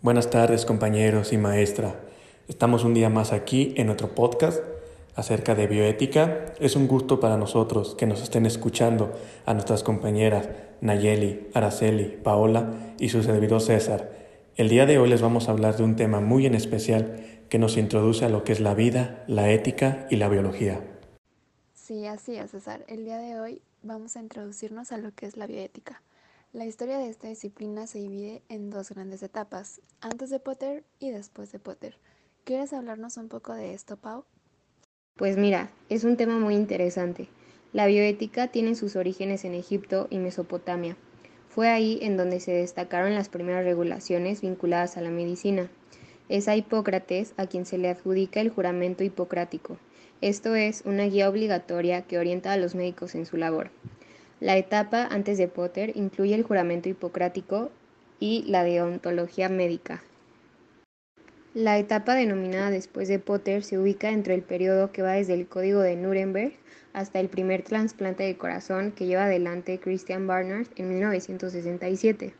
Buenas tardes compañeros y maestra. Estamos un día más aquí en nuestro podcast acerca de bioética. Es un gusto para nosotros que nos estén escuchando a nuestras compañeras Nayeli, Araceli, Paola y su servidor César. El día de hoy les vamos a hablar de un tema muy en especial que nos introduce a lo que es la vida, la ética y la biología. Sí, así es, César. El día de hoy vamos a introducirnos a lo que es la bioética. La historia de esta disciplina se divide en dos grandes etapas, antes de Potter y después de Potter. ¿Quieres hablarnos un poco de esto, Pau? Pues mira, es un tema muy interesante. La bioética tiene sus orígenes en Egipto y Mesopotamia. Fue ahí en donde se destacaron las primeras regulaciones vinculadas a la medicina. Es a Hipócrates a quien se le adjudica el juramento hipocrático. Esto es una guía obligatoria que orienta a los médicos en su labor. La etapa antes de Potter incluye el juramento hipocrático y la deontología médica. La etapa denominada después de Potter se ubica entre el periodo que va desde el Código de Nuremberg hasta el primer trasplante de corazón que lleva adelante Christian Barnard en 1967.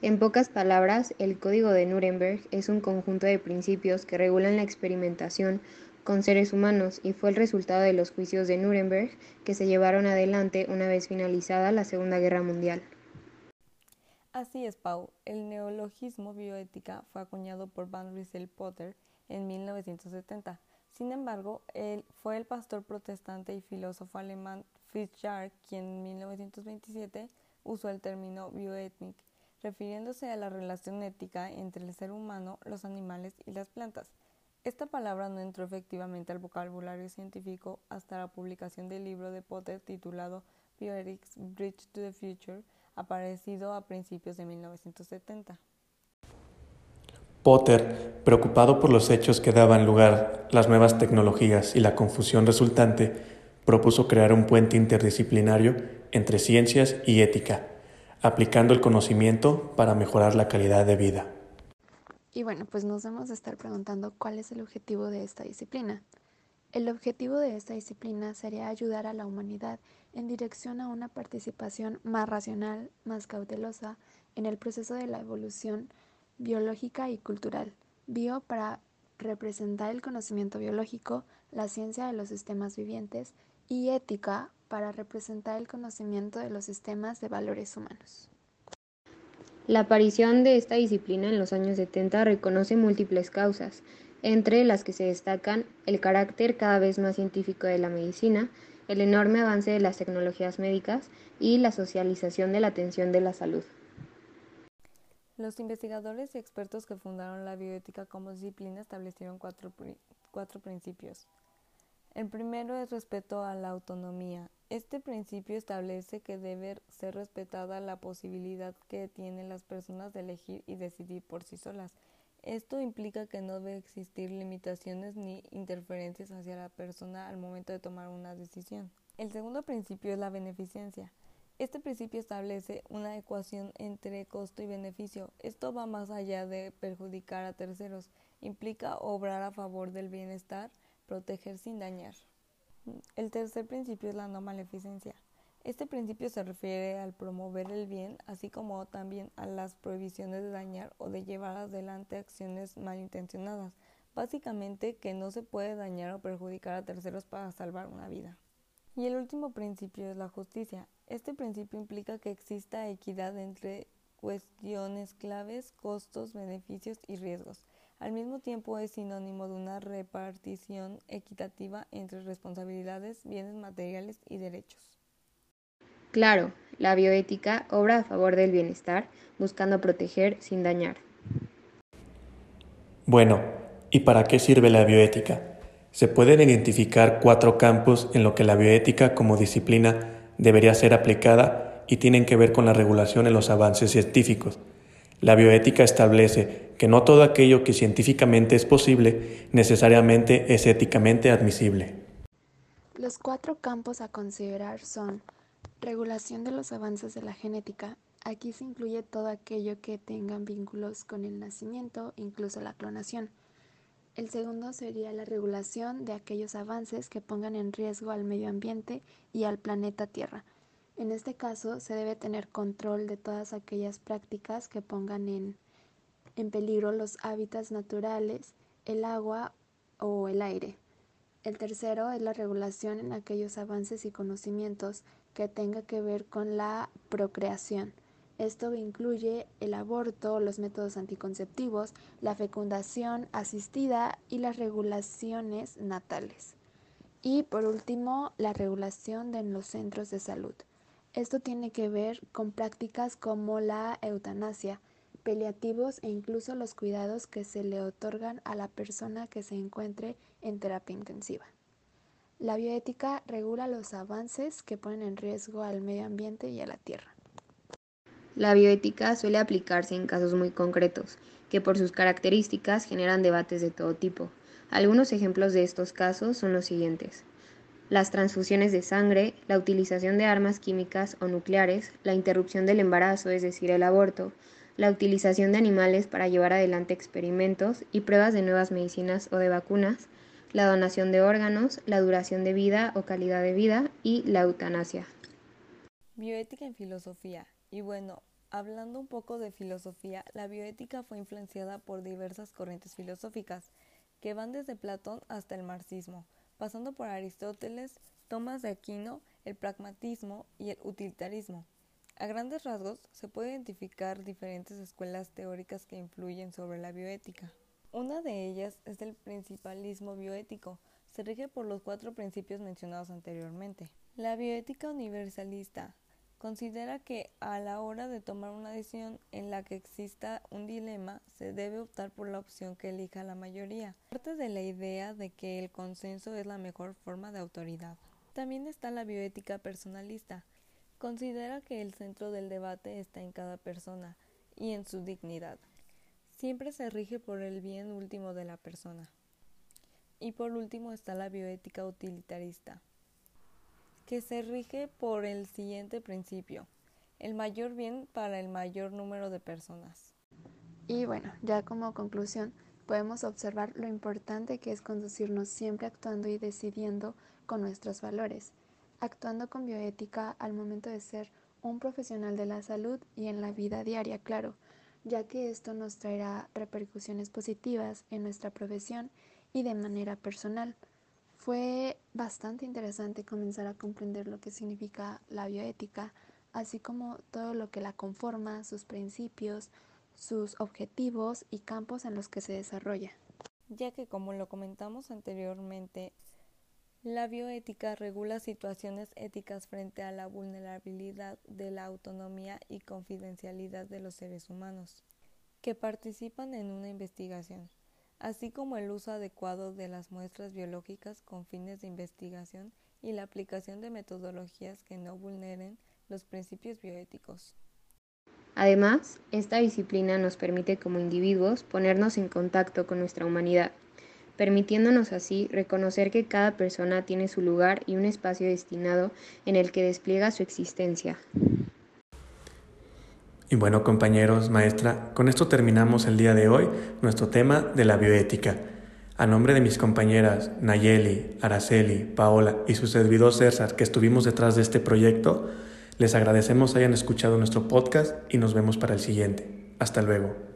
En pocas palabras, el Código de Nuremberg es un conjunto de principios que regulan la experimentación con seres humanos y fue el resultado de los juicios de Nuremberg que se llevaron adelante una vez finalizada la Segunda Guerra Mundial. Así es, Pau. El neologismo bioética fue acuñado por Van Russell Potter en 1970. Sin embargo, él fue el pastor protestante y filósofo alemán Jark quien en 1927 usó el término bioétnic, refiriéndose a la relación ética entre el ser humano, los animales y las plantas. Esta palabra no entró efectivamente al vocabulario científico hasta la publicación del libro de Potter titulado Bioethics Bridge to the Future, aparecido a principios de 1970. Potter, preocupado por los hechos que daban lugar las nuevas tecnologías y la confusión resultante, propuso crear un puente interdisciplinario entre ciencias y ética, aplicando el conocimiento para mejorar la calidad de vida. Y bueno, pues nos vamos a estar preguntando cuál es el objetivo de esta disciplina. El objetivo de esta disciplina sería ayudar a la humanidad en dirección a una participación más racional, más cautelosa en el proceso de la evolución biológica y cultural. Bio para representar el conocimiento biológico, la ciencia de los sistemas vivientes y ética para representar el conocimiento de los sistemas de valores humanos. La aparición de esta disciplina en los años 70 reconoce múltiples causas, entre las que se destacan el carácter cada vez más científico de la medicina, el enorme avance de las tecnologías médicas y la socialización de la atención de la salud. Los investigadores y expertos que fundaron la bioética como disciplina establecieron cuatro, cuatro principios. El primero es respeto a la autonomía. Este principio establece que debe ser respetada la posibilidad que tienen las personas de elegir y decidir por sí solas. Esto implica que no debe existir limitaciones ni interferencias hacia la persona al momento de tomar una decisión. El segundo principio es la beneficencia. Este principio establece una ecuación entre costo y beneficio. Esto va más allá de perjudicar a terceros. Implica obrar a favor del bienestar, proteger sin dañar. El tercer principio es la no maleficencia. Este principio se refiere al promover el bien, así como también a las prohibiciones de dañar o de llevar adelante acciones malintencionadas. Básicamente que no se puede dañar o perjudicar a terceros para salvar una vida. Y el último principio es la justicia. Este principio implica que exista equidad entre cuestiones claves, costos, beneficios y riesgos. Al mismo tiempo es sinónimo de una repartición equitativa entre responsabilidades, bienes materiales y derechos. Claro, la bioética obra a favor del bienestar, buscando proteger sin dañar. Bueno, ¿y para qué sirve la bioética? Se pueden identificar cuatro campos en lo que la bioética como disciplina debería ser aplicada y tienen que ver con la regulación en los avances científicos. La bioética establece que no todo aquello que científicamente es posible necesariamente es éticamente admisible. Los cuatro campos a considerar son regulación de los avances de la genética. Aquí se incluye todo aquello que tengan vínculos con el nacimiento, incluso la clonación. El segundo sería la regulación de aquellos avances que pongan en riesgo al medio ambiente y al planeta Tierra. En este caso, se debe tener control de todas aquellas prácticas que pongan en en peligro los hábitats naturales, el agua o el aire. El tercero es la regulación en aquellos avances y conocimientos que tenga que ver con la procreación. Esto incluye el aborto, los métodos anticonceptivos, la fecundación asistida y las regulaciones natales. Y por último, la regulación de los centros de salud. Esto tiene que ver con prácticas como la eutanasia, paliativos e incluso los cuidados que se le otorgan a la persona que se encuentre en terapia intensiva. La bioética regula los avances que ponen en riesgo al medio ambiente y a la tierra. La bioética suele aplicarse en casos muy concretos, que por sus características generan debates de todo tipo. Algunos ejemplos de estos casos son los siguientes. Las transfusiones de sangre, la utilización de armas químicas o nucleares, la interrupción del embarazo, es decir, el aborto, la utilización de animales para llevar adelante experimentos y pruebas de nuevas medicinas o de vacunas, la donación de órganos, la duración de vida o calidad de vida y la eutanasia. Bioética en filosofía. Y bueno, hablando un poco de filosofía, la bioética fue influenciada por diversas corrientes filosóficas, que van desde Platón hasta el marxismo, pasando por Aristóteles, Tomás de Aquino, el pragmatismo y el utilitarismo. A grandes rasgos, se puede identificar diferentes escuelas teóricas que influyen sobre la bioética. Una de ellas es el principalismo bioético. Se rige por los cuatro principios mencionados anteriormente. La bioética universalista considera que a la hora de tomar una decisión en la que exista un dilema, se debe optar por la opción que elija la mayoría. Parte de la idea de que el consenso es la mejor forma de autoridad. También está la bioética personalista, Considera que el centro del debate está en cada persona y en su dignidad. Siempre se rige por el bien último de la persona. Y por último está la bioética utilitarista, que se rige por el siguiente principio, el mayor bien para el mayor número de personas. Y bueno, ya como conclusión, podemos observar lo importante que es conducirnos siempre actuando y decidiendo con nuestros valores actuando con bioética al momento de ser un profesional de la salud y en la vida diaria, claro, ya que esto nos traerá repercusiones positivas en nuestra profesión y de manera personal. Fue bastante interesante comenzar a comprender lo que significa la bioética, así como todo lo que la conforma, sus principios, sus objetivos y campos en los que se desarrolla. Ya que como lo comentamos anteriormente, la bioética regula situaciones éticas frente a la vulnerabilidad de la autonomía y confidencialidad de los seres humanos que participan en una investigación, así como el uso adecuado de las muestras biológicas con fines de investigación y la aplicación de metodologías que no vulneren los principios bioéticos. Además, esta disciplina nos permite como individuos ponernos en contacto con nuestra humanidad permitiéndonos así reconocer que cada persona tiene su lugar y un espacio destinado en el que despliega su existencia. Y bueno, compañeros, maestra, con esto terminamos el día de hoy nuestro tema de la bioética. A nombre de mis compañeras Nayeli, Araceli, Paola y su servidor César, que estuvimos detrás de este proyecto, les agradecemos hayan escuchado nuestro podcast y nos vemos para el siguiente. Hasta luego.